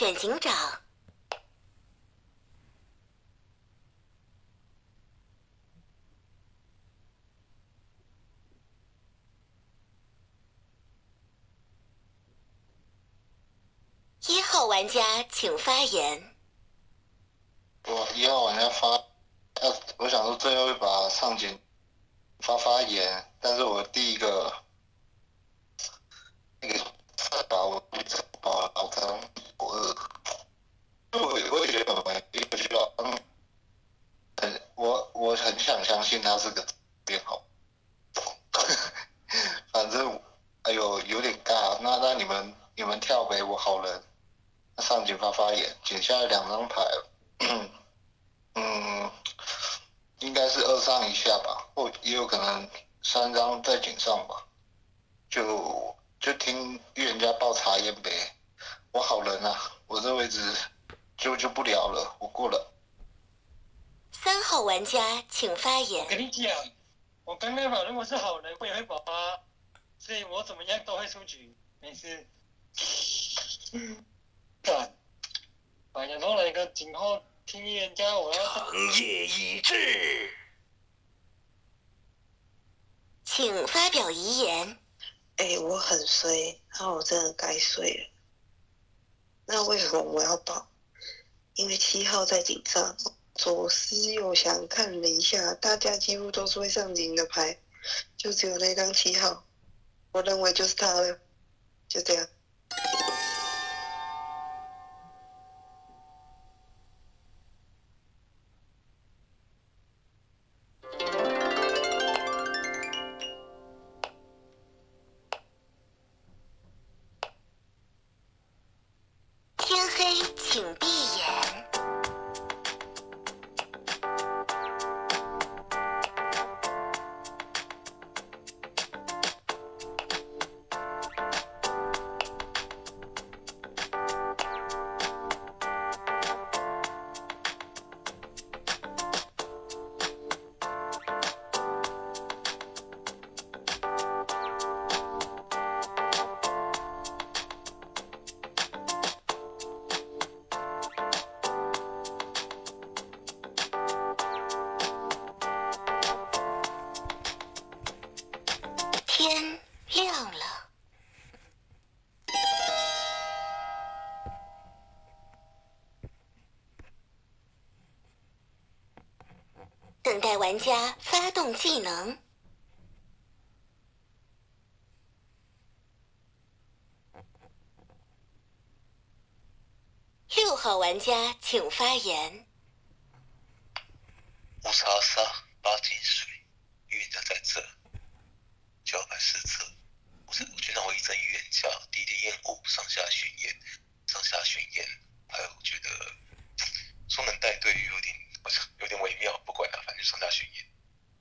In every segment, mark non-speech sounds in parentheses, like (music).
选警长。一号玩家请发言。我一号玩家发，呃，我想说最后一把上警发发言，但是我第一个那个二把我把老张我二，因为我我也觉得我们一个需要，嗯，很我很想相信他是个变好，(laughs) 反正哎呦有点尬，那那你们你们跳呗，我好人，上警发发言，捡下来两张牌。(clears throat) 嗯，应该是二上以下吧，或也有可能三张在井上吧。就就听预言家报查验呗。我好人啊，我这位置就就不聊了，我过了。三号玩家请发言。跟你讲，我刚刚反正我是好人，我也会保他，所以我怎么样都会出局，没事。干，反正后来个警后。听人家我要长夜已至，请发表遗言。哎，我很衰，那我真的该衰了。那为什么我要报？因为七号在警上，左思右想看了一下，大家几乎都是会上警的牌，就只有那张七号，我认为就是他了。就这样。天黑，请闭玩家发动技能。六号玩家请发言。乌沙沙八金水，预言家在这，九百四侧。我是我经常会一针预言家，第一滴烟雾上下巡演，上下巡演，还有我觉得说能带队有点。我有点微妙，不管了，反正上下巡演。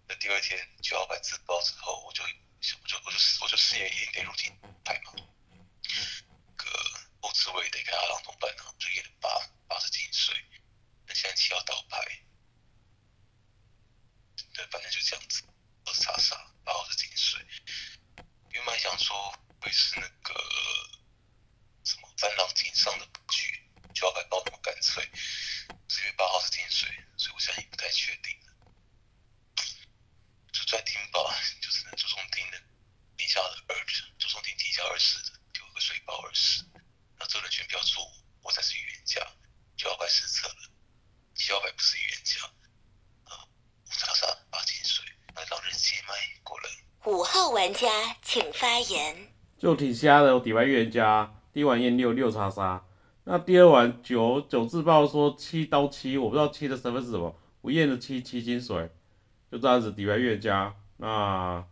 那第二天九号牌自爆之后，我就我就我就我就誓言一定得入金牌嘛。那个后置位得给阿郎同伴啊，就演了八八是金水，那现在七号倒牌。对，反正就这样子，二是查杀，八号是金水。原本想说会是那个什么三郎井上的布局局，九号牌爆那么干脆，是因为八号是金水。所以我现在也不太确定了，就在听吧，就只能注重听的底下的二，注重听底下二十的，就个水包二十，那这轮全票错误，我才是预言家，就要快失策了，七号牌不是预言家，啊，五叉杀八金水，那老人接麦过来。五号玩家请发言。就挺瞎的，底牌预言家，第一晚验六六叉杀。那第二晚九九自爆说七刀七，我不知道七的身份是什么，我验的七七金水，就这样子底牌越加，那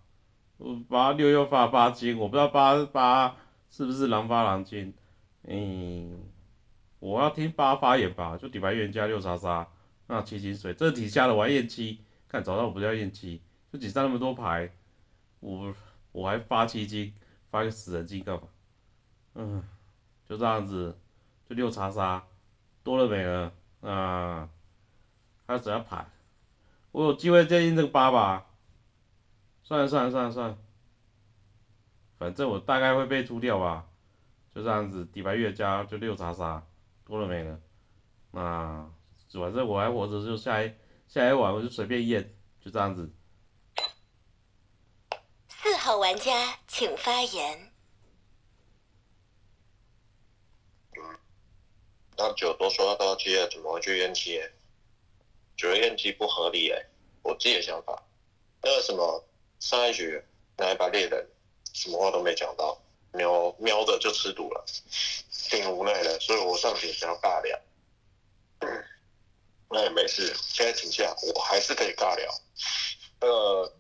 八六又发八金，我不知道八八是不是狼发狼金，嗯，我要听八发言吧，就底牌越加六杀杀，那七金水，这底下的我还验七，看找到我不要验七，就底下那么多牌，我我还发七金，发个死人金干嘛？嗯，就这样子。就六叉杀，多了没了啊？还有怎样牌？我有机会再印这个八吧？算了算了算了算了，反正我大概会被出掉吧。就这样子，底牌越加就六叉杀，多了没了。那反正我还活着，就下一下一晚我就随便验，就这样子。四号玩家请发言。那九都说到七了，怎么会去验七？觉得验七不合理哎，我自己的想法。那个什么上一局那一把猎人，什么话都没讲到，瞄瞄着就吃毒了，挺无奈的，所以我上去想要尬聊。那也没事，现在请假，我还是可以尬聊。呃，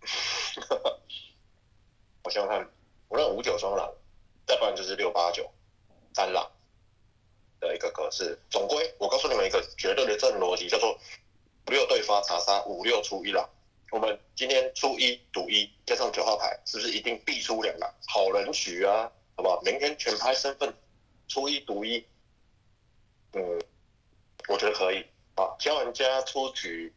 (laughs) 我想想看，我那五九双狼，再不然就是六八九。是，总归我告诉你们一个绝对的正逻辑，叫做五六对发查杀，五六出一狼。我们今天出一赌一，加上九号牌，是不是一定必出两狼？好人局啊，好不好？明天全拍身份，出一赌一，嗯，我觉得可以啊。教人家出局，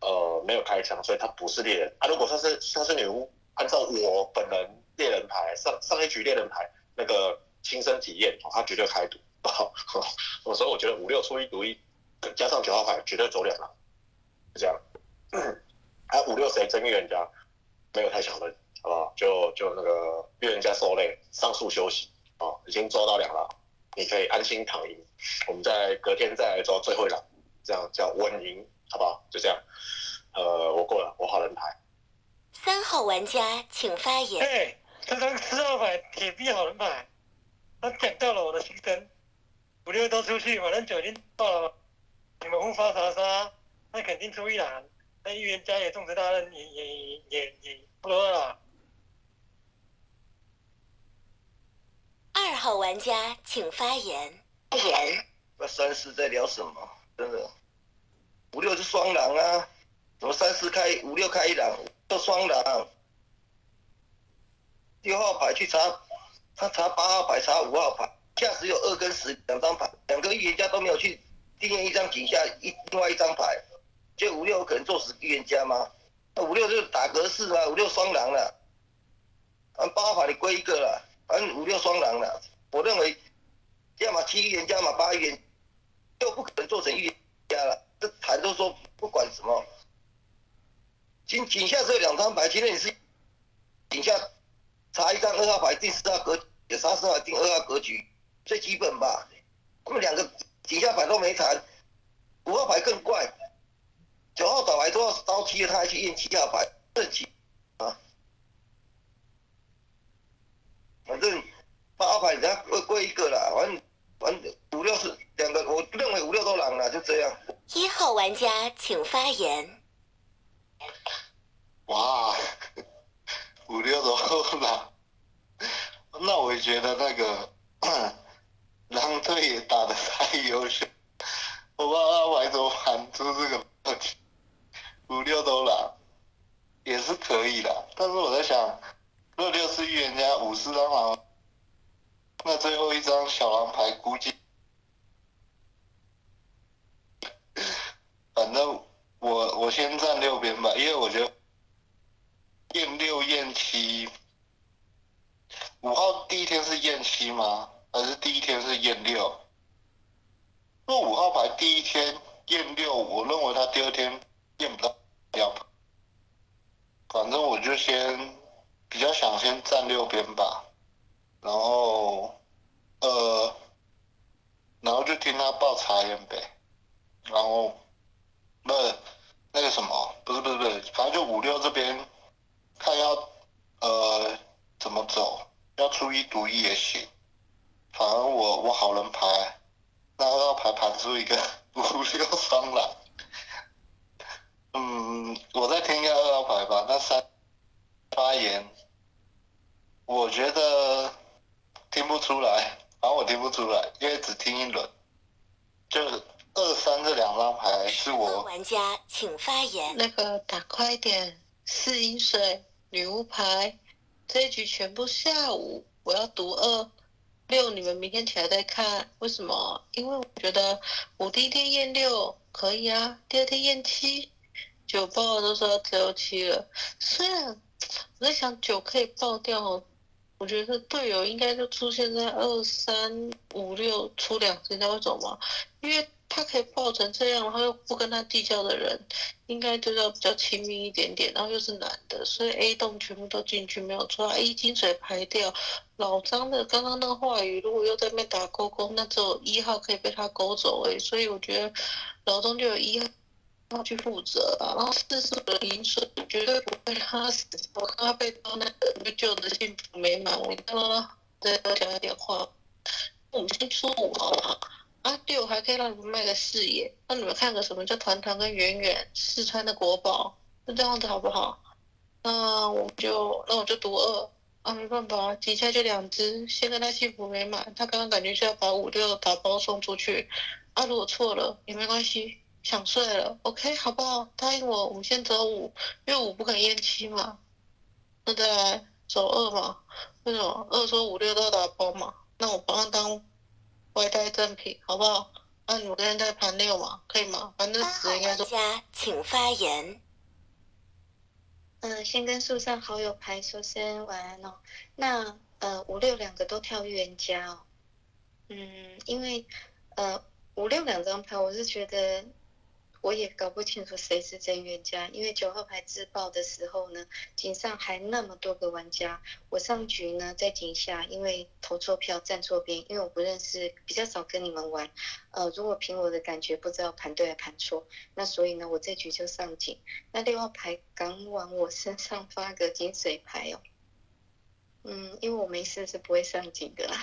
呃，没有开枪，所以他不是猎人啊。如果他是他是女巫，按照我本人猎人牌上上一局猎人牌那个亲身体验，他绝对开赌。好，(laughs) 我说我觉得五六出一赌一，加上九号牌绝对走两了，是这样。还 (clears throat) 有五六谁真预言家，没有太强的，好不好？就就那个预言家受累，上诉休息，哦，已经抓到两了，你可以安心躺赢，我们再隔天再来抓最后一了，这样叫稳赢，好不好？就这样，呃，我过了，我好人牌。三号玩家请发言。哎，这张四号牌铁臂好人牌，他讲到了我的心声。五六都出去，反正酒已经到了，你们互发查杀，那肯定出一栏。那预言家也种植大任，也也也也不多了。二号玩家请发言。言。那三四在聊什么？真的，五六是双狼啊，怎么三四开五六开一狼，都双狼。六号牌去查，他查八号牌，查五号牌。下只有二跟十两张牌，两个预言家都没有去定验一张井下一另外一张牌，就五六可能做死预言家吗？那五六就打格式啊，五六双狼了，按八牌你归一个了，按五六双狼了。我认为要么七预言家嘛，八预言，又不可能做成预言家了。这牌都说不管什么，井井下只有两张牌，今天你是井下查一张二号牌，第四号格也杀四号定二号格局。最基本吧，他们两个底下牌都没谈，五号牌更怪，九号倒牌都要刀七了，他还去验七号牌，正奇啊，反正八号牌人家贵贵一个啦，反正反正五六是两个，我认为五六都狼了，就这样。一号玩家请发言。哇，五六都狼，(laughs) 那我觉得那个。狼队也打得太优秀，我不知道他玩怎么玩出这个问题。五六都狼也是可以的，但是我在想，六六是预言家，五四张狼，那最后一张小狼牌估计，反正我我先站六边吧，因为我觉得验六验七，五号第一天是验七吗？还是第一天是验六，那五号牌第一天验六，我认为他第二天验不到两，反正我就先比较想先站六边吧，然后呃，然后就听他报查验呗，然后那那个什么，不是不是不是，反正就五六这边看要呃怎么走，要出一赌一也行。反正我我好人牌，那二号牌盘出一个 (laughs) 五六双狼，嗯，我再听一下二号牌吧。那三发言，我觉得听不出来，反正我听不出来，因为只听一轮。就是二三这两张牌是我。玩家请发言。那个打快点，四饮水女巫牌，这一局全部下午，我要读二。六，你们明天起来再看。为什么？因为我觉得我第一天验六可以啊，第二天验七，九爆都说只有七了。虽然我在想九可以爆掉，我觉得队友应该就出现在二三五六出两次，你知道为什么吗？因为他可以爆成这样，然后又不跟他计较的人，应该都要比较亲密一点点，然后又是男的，所以 A 栋全部都进去没有错，A 金水排掉。老张的刚刚那个话语，如果又在那边打勾勾，那只有一号可以被他勾走诶、所以我觉得老张就有一号。要去负责啊，然后四十的饮水绝对不会他死。我看他被刀那个就救的幸福美满，我看到他再多讲一点话。我们先出五好不好？啊，六还可以让你们卖个视野，让你们看个什么叫团团跟圆圆四川的国宝，就这样子好不好？那我就那我就读二啊，没办法，底下就两只，先跟他幸福美满。他刚刚感觉是要把五六打包送出去，啊，如果错了也没关系。想睡了，OK，好不好？答应我，我们先走五，因为五不可能验七嘛。那再来走二嘛？为什么二说五六都要打包嘛？那我帮他当外带赠品，好不好？那你们跟人在盘六嘛，可以吗？反正八号死应该都。玩家请发言。嗯、先跟树上好友牌说声晚安哦。那呃五六两个都跳预言家哦。嗯，因为呃五六两张牌，我是觉得我也搞不清楚谁是真冤家，因为九号牌自爆的时候呢，井上还那么多个玩家，我上局呢在井下，因为投错票站错边，因为我不认识，比较少跟你们玩。呃，如果凭我的感觉不知道盘对还盘错，那所以呢我这局就上井。那六号牌刚往我身上发个金水牌哦。嗯，因为我没事是不会上井的啦。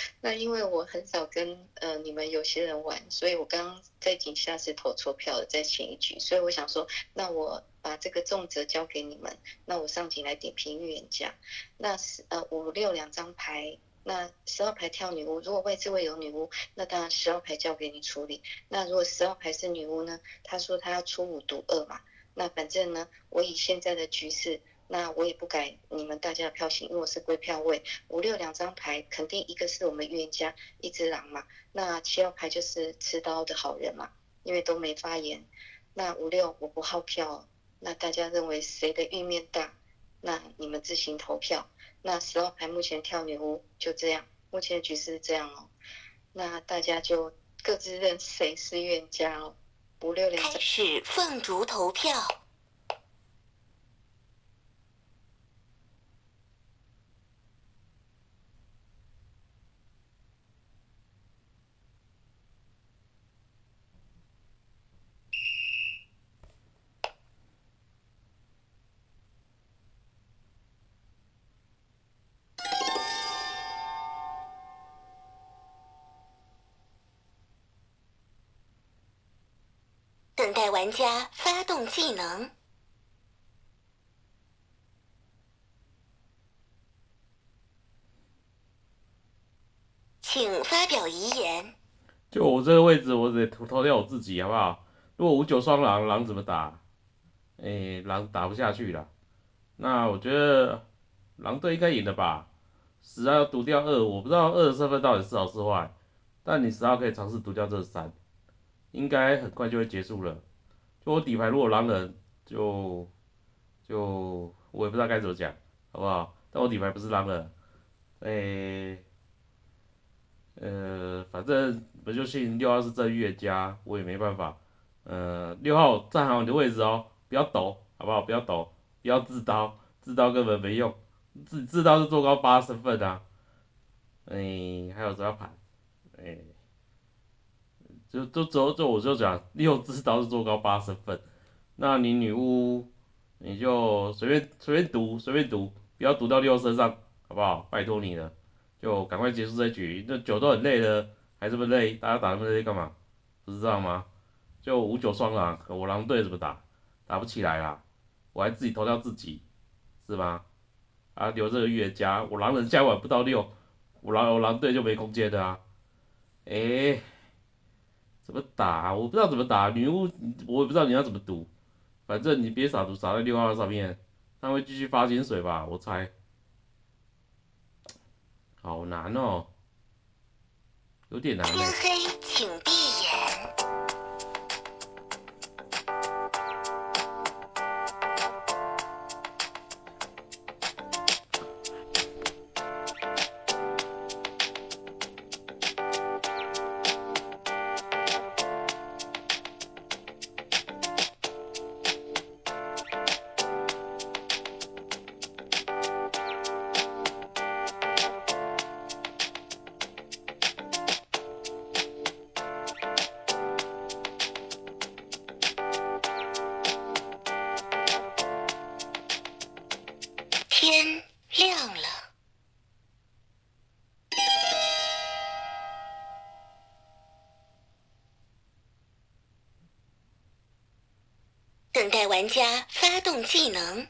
(laughs) 那因为我很少跟呃你们有些人玩，所以我刚刚在井下是投错票的，在前一局，所以我想说，那我把这个重责交给你们，那我上井来点评预言家。那是呃五六两张牌，那十二牌跳女巫，如果位置位有女巫，那当然十二牌交给你处理。那如果十二牌是女巫呢？他说他要出五毒二嘛，那反正呢，我以现在的局势。那我也不改你们大家的票型，因为我是归票位，五六两张牌，肯定一个是我们预言家，一只狼嘛。那七号牌就是持刀的好人嘛，因为都没发言。那五六我不好票，那大家认为谁的玉面大？那你们自行投票。那十号牌目前跳女巫，就这样，目前的局势是这样哦。那大家就各自认谁是预言家哦。五六两开，始凤竹投票。等待玩家发动技能。请发表遗言。就我这个位置，我得投投掉我自己，好不好？如果五九双狼，狼怎么打？哎、狼打不下去了。那我觉得狼队应该赢了吧？十号要毒掉二，我不知道二的身份到底是好是坏，但你十号可以尝试毒掉这三，应该很快就会结束了。就我底牌如果狼人，就就我也不知道该怎么讲，好不好？但我底牌不是狼人，诶、呃，反正我就信六号是正预言家，我也没办法。呃，六号站好你的位置哦，不要抖，好不好？不要抖，不要自刀，自刀根本没用，自自刀是做高八身份啊。哎、还有什么要盘？哎、就就就就我就讲六自刀是做高八十份，那你女巫你就随便随便读随便读，不要读到六身上，好不好？拜托你了，就赶快结束这局，那九都很累了，还这么累，大家打那么累干嘛？不是这样吗？就五九双狼，我狼队怎么打？打不起来啦，我还自己投掉自己，是吗？啊，留这个预言家，我狼人现在玩不到六，我狼我狼队就没空间的啊。诶、怎么打、我不知道怎么打，女巫我也不知道你要怎么赌，反正你别撒毒撒在六号上面，他会继续发金水吧，我猜。好难哦，有点难天。黑，请闭玩家发动技能。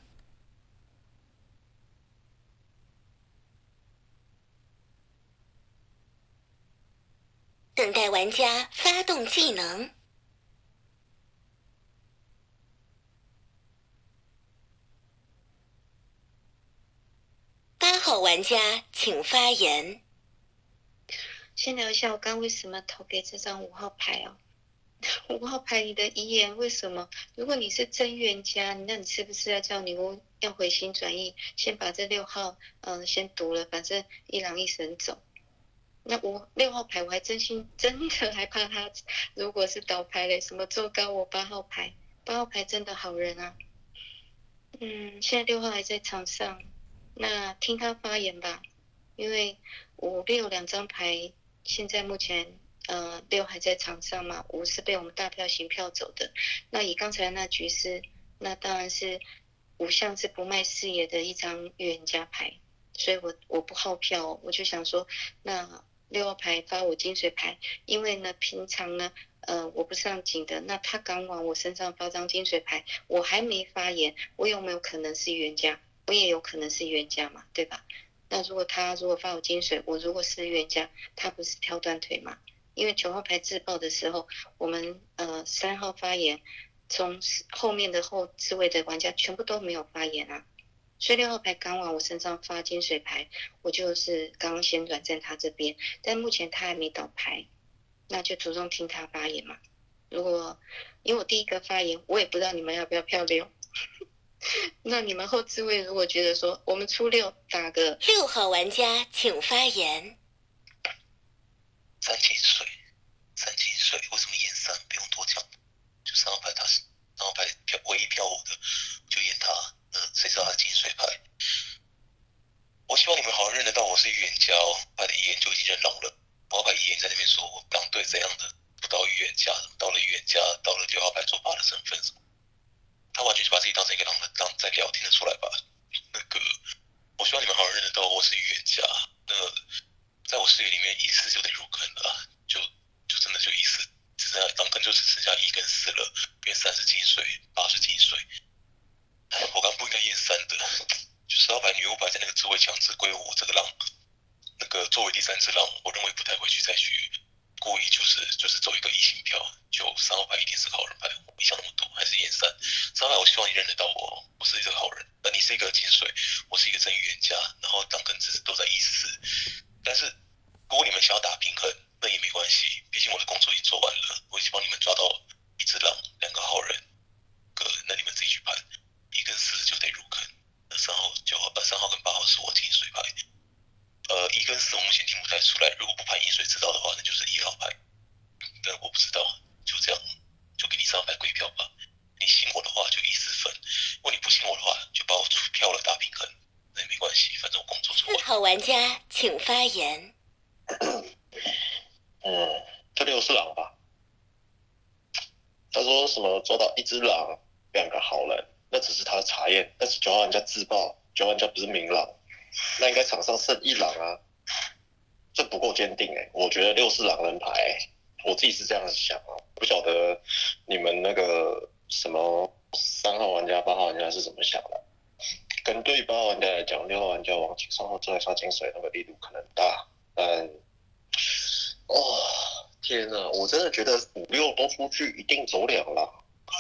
等待玩家发动技能。八号玩家请发言。先聊一下我刚为什么投给这张五号牌哦。(laughs) 五号牌你的遗言为什么？如果你是真冤家，那你是不是要叫女巫要回心转意，先把这六号嗯、先读了，反正一狼一神走。那我六号牌我还真心 (laughs) 真的害怕他，如果是倒牌嘞，什么做高我八号牌，八号牌真的好人啊。嗯，现在六号还在场上，那听他发言吧，因为五六两张牌现在目前呃六还在场上嘛，五是被我们大票型票走的。那以刚才那局势，那当然是五项是不卖视野的一张预言家牌，所以我我不好票，我就想说那。六号牌发我金水牌，因为呢，平常呢，呃，我不上警的，那他刚往我身上发张金水牌，我还没发言，我有没有可能是预言家？我也有可能是预言家嘛，对吧？那如果他如果发我金水，我如果是预言家，他不是跳断腿嘛？因为九号牌自爆的时候，我们呃三号发言，从后面的后置位的玩家全部都没有发言啊。所以六号牌刚往我身上发金水牌，我就是刚先转正他这边，但目前他还没倒牌，那就主动听他发言嘛。如果因为我第一个发言，我也不知道你们要不要票六，(laughs) 那你们后置位如果觉得说我们出六打个六号玩家请发言。三金水，三金水，为什么演三？不用多讲，就三号牌他是三号牌票唯一票我的，就演他。呃，谁知道他金水牌？我希望你们好好认得到我是预言家哦。他的遗言就已经认狼了，五号牌遗言在那边说我狼队怎样的不到预言家，到了预言家，到了六号牌做爸的身份什么，他完全就把自己当成一个狼人当在聊，听得出来吧？那个，我希望你们好好认得到我是预言家。那在我视野里面，一四就得入坑了，就就真的就一四，只剩下狼坑就只剩下一跟死了，变三十几岁，八十几岁。我刚不应该验三的，就十号牌女巫牌在那个职位强制归我这个狼，那个作为第三只狼，我认为不太会去再去故意就是就是走一个异性票，就三号牌一定是个好人牌，我没想那么多，还是验三。三号牌我希望你认得到我，我是一个好人，那你是一个金水，我是一个真预言家，然后党跟支都在一四，但是如果你们想要打平衡，那也没关系，毕竟我的工作已经做完了，我已经帮你们抓到一只狼，两个好人，个那你们自己去判。一跟四就得入坑，那三号、九号、呃三号跟八号是我金水牌，呃一跟四我目前听不太出来，如果不判饮水知道的话，那就是一号牌，但我不知道，就这样，就给你三号牌归票吧。你信我的话就一四分，如果你不信我的话，就把我出票了打平衡，那也没关系，反正好。玩家请发言。嗯，(coughs) 这六是狼吧？他说什么抓到一只狼，两个好人，那只是他的查验，但是九号玩家自爆，九号玩家不是明狼，那应该场上剩一狼啊，这不够坚定哎、我觉得六是狼人牌、我自己是这样想啊，不晓得你们那个什么三号玩家、八号玩家是怎么想的？跟对八玩家来讲，六号玩家往警上后再发金水那个力度可能大，但哦，天哪！我真的觉得五六都出去一定走两狼，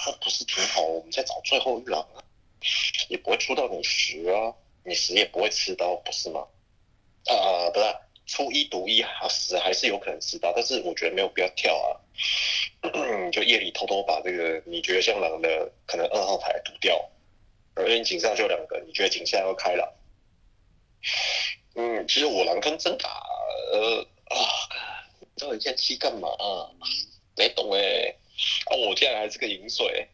那不是挺好？我们在找最后一狼啊，也不会出到你十啊，你十也不会吃到，不是吗？啊、不是，出一毒一啊，十还是有可能吃到，但是我觉得没有必要跳啊。你 (coughs) 就夜里偷偷把这个你觉得像狼的可能二号牌赌掉，而你井上就两个，你觉得井下要开狼？嗯，其实我狼跟真打，呃啊，这一件七干嘛啊、没懂哎、哦，我竟然还是个饮水。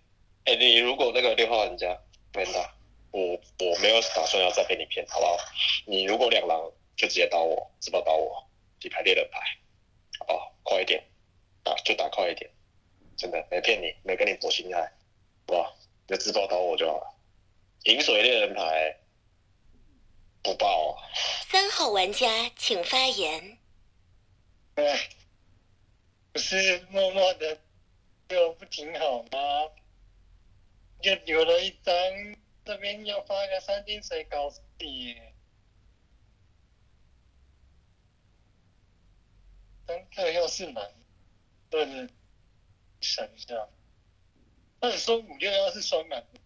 哎、你如果那个六号玩家，没打，我我没有打算要再被你骗，好不好？你如果两狼就直接刀我，自爆刀我，底牌猎人牌，好不好？快一点，打就打快一点，真的没骗你，没跟你博心态，好不好？就自爆刀我就好了。饮水猎人牌不爆、啊。三号玩家请发言。哎，不是默默的就不挺好吗？就留了一张，这边要发个三金水搞死你。三特要是难，对对，想一下。那你说五六幺是双难，结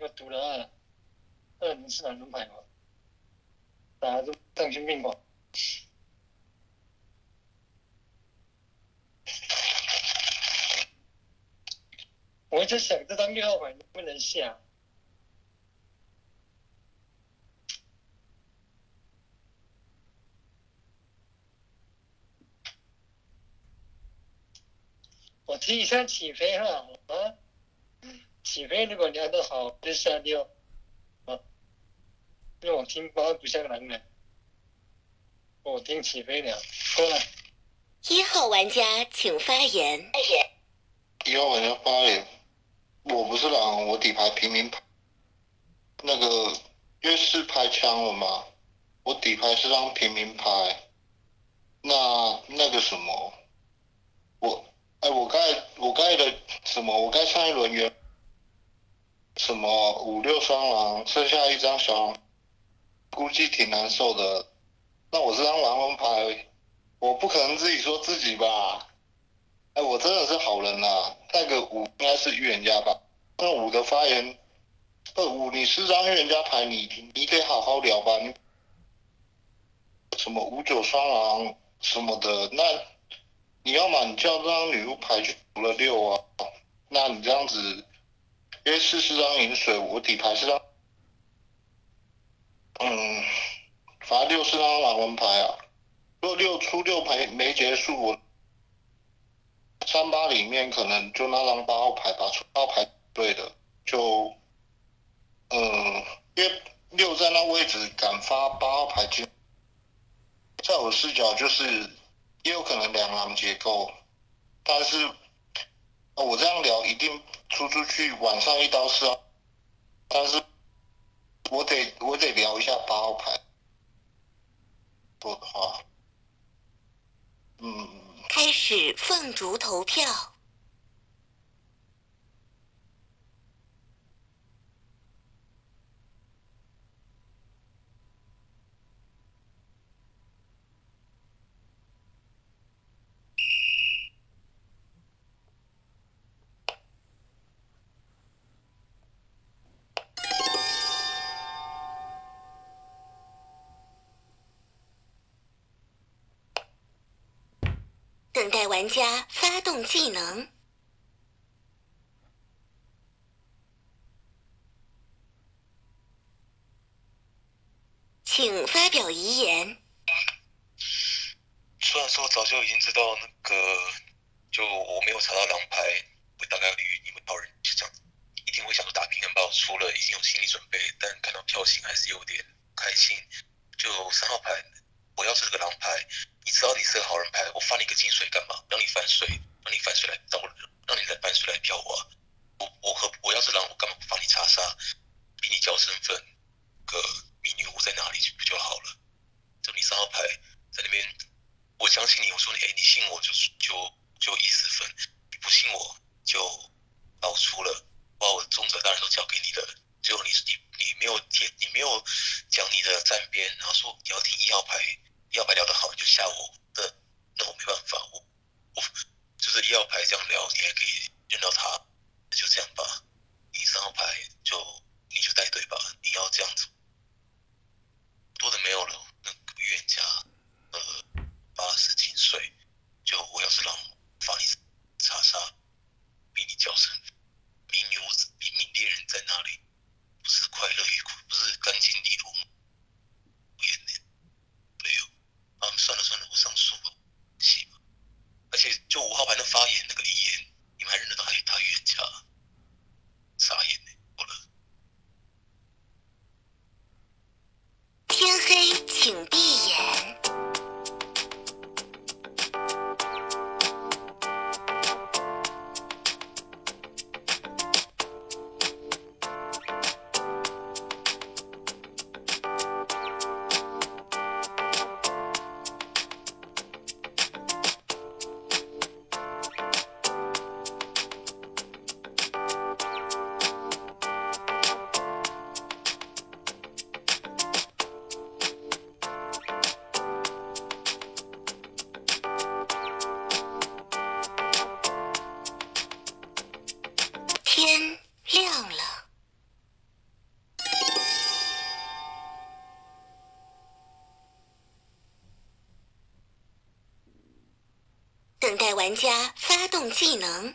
果读了二，二你是哪轮牌吗？打就丧心病狂。我在想这张六号牌能不能下？我听一下起飞哈啊！起飞如果聊得好就下六啊，因为我听八不像男人，我听起飞聊过来。一号玩家请发言。一号玩家发言，我不是狼，我底牌平民牌。那个因为是拍枪了嘛，我底牌是张平民牌。那那个什么，我哎，我刚才我刚才的什么？我刚才上一轮原什么五六双狼，剩下一张小狼，估计挺难受的。那我这张狼人牌，我不可能自己说自己吧？哎，我真的是好人呐、那个五应该是预言家吧？那五的发言，二五你是张预言家牌，你你得好好聊吧？你什么五九双狼什么的，那你要么你叫这张女巫牌去补了六啊，那你这样子，因为四是张饮水，我底牌是张，嗯，反正六是张狼人牌啊。如果六出六牌没结束，我三八里面可能就那张八号牌吧，出八号牌对的，就，嗯，因为六在那位置敢发八号牌进，在我视角就是也有可能两狼结构，但是、我这样聊一定出出去晚上一刀四啊，但是我得我得聊一下八号牌，说的话，嗯。开始凤竹投票。等待玩家发动技能。请发表遗言。虽然说早就已经知道那个，就我没有查到狼牌，我大概率你们好人就这样，一定会想说打平衡把我出了，已经有心理准备，但看到票型还是有点开心。就三号牌，我要是这个狼牌，你知道你是个好人牌，我发你个金水干嘛？让你反水，让你反水来找我，让你来反水来票我啊！我我和我要是狼，我干嘛不帮你查杀，逼你交身份？个迷女巫在哪里不就好了？就你三号牌在那边，我相信你，我说你，哎，你信我就就就一四分，你不信我就把我出了，把我中者当然都交给你了。结果你你你没有解，你没有讲你的站边，然后说你要听一号牌，一号牌聊得好就吓我，那那我没办法，我我就是一号牌这样聊，你还可以认到他，玩家发动技能。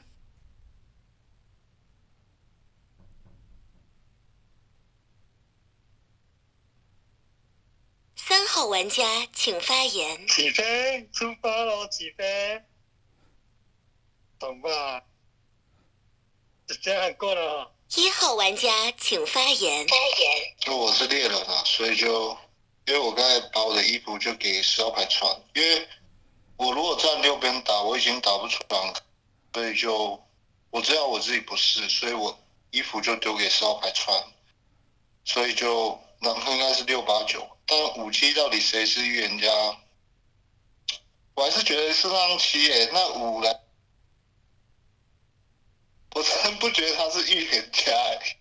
三号玩家请发言。起飞，出发喽！起飞，懂吧？就这样过了。一号玩家请发言。发言。就我是猎人啊，所以就因为我刚才把我的衣服就给十号牌穿，因为我如果站右边打，我已经打不出来，所以就我知道我自己不是，所以我衣服就丢给十号牌穿，所以就然后应该是六八九，但五七到底谁是预言家？我还是觉得是让七耶，那五来。我真不觉得他是预言家、欸，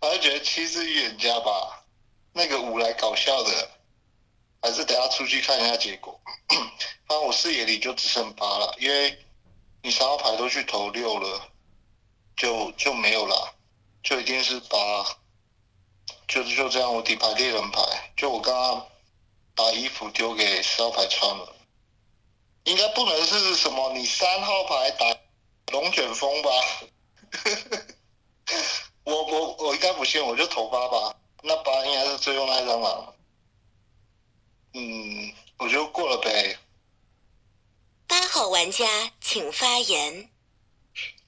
我还是觉得七是预言家吧。那个五来搞笑的，还是等下出去看一下结果。(clears throat) 反正我视野里就只剩八了，因为你三号牌都去投六了，就就没有了，就一定是八。就是就这样，我底牌猎人牌，就我刚刚把衣服丢给四号牌穿了，应该不能是什么你三号牌打。龙卷风吧，(laughs) 我我我应该不信，我就投八吧。那八应该是最后那一张了。嗯，我就过了呗。八号玩家请发言。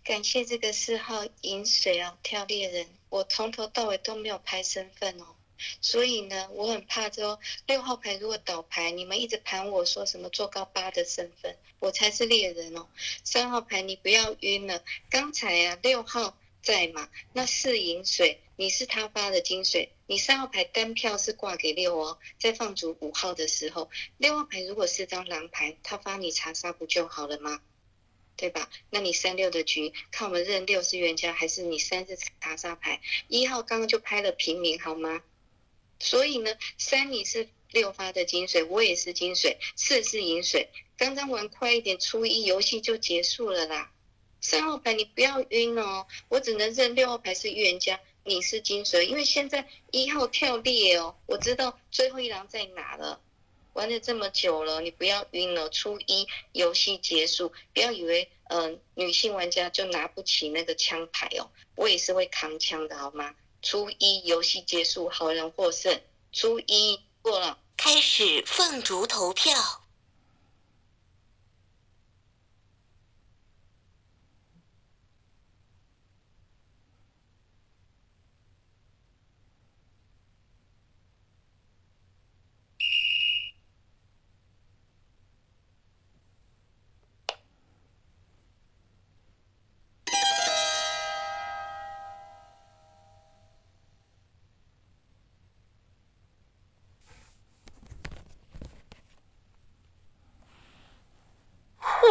感谢这个四号饮水哦，跳猎人，我从头到尾都没有拍身份哦。所以呢，我很怕说六号牌如果倒牌，你们一直盘我说什么做高八的身份，我才是猎人哦。三号牌你不要晕了，刚才啊六号在嘛，那四饮水你是他发的金水，你三号牌单票是挂给六哦，在放逐五号的时候，六号牌如果是张狼牌，他发你查杀不就好了吗？对吧？那你三六的局，看我们认六是冤家，还是你三是查杀牌？一号刚刚就拍了平民好吗？所以呢，三你是六发的金水，我也是金水，四是银水。刚刚玩快一点，初一游戏就结束了啦。三号牌你不要晕哦，我只能认六号牌是预言家，你是金水，因为现在一号跳猎哦，我知道最后一狼在哪了。玩了这么久了，你不要晕了。初一游戏结束，不要以为嗯、女性玩家就拿不起那个枪牌哦，我也是会扛枪的好吗？初一游戏结束，好人获胜。初一过了，开始放逐投票。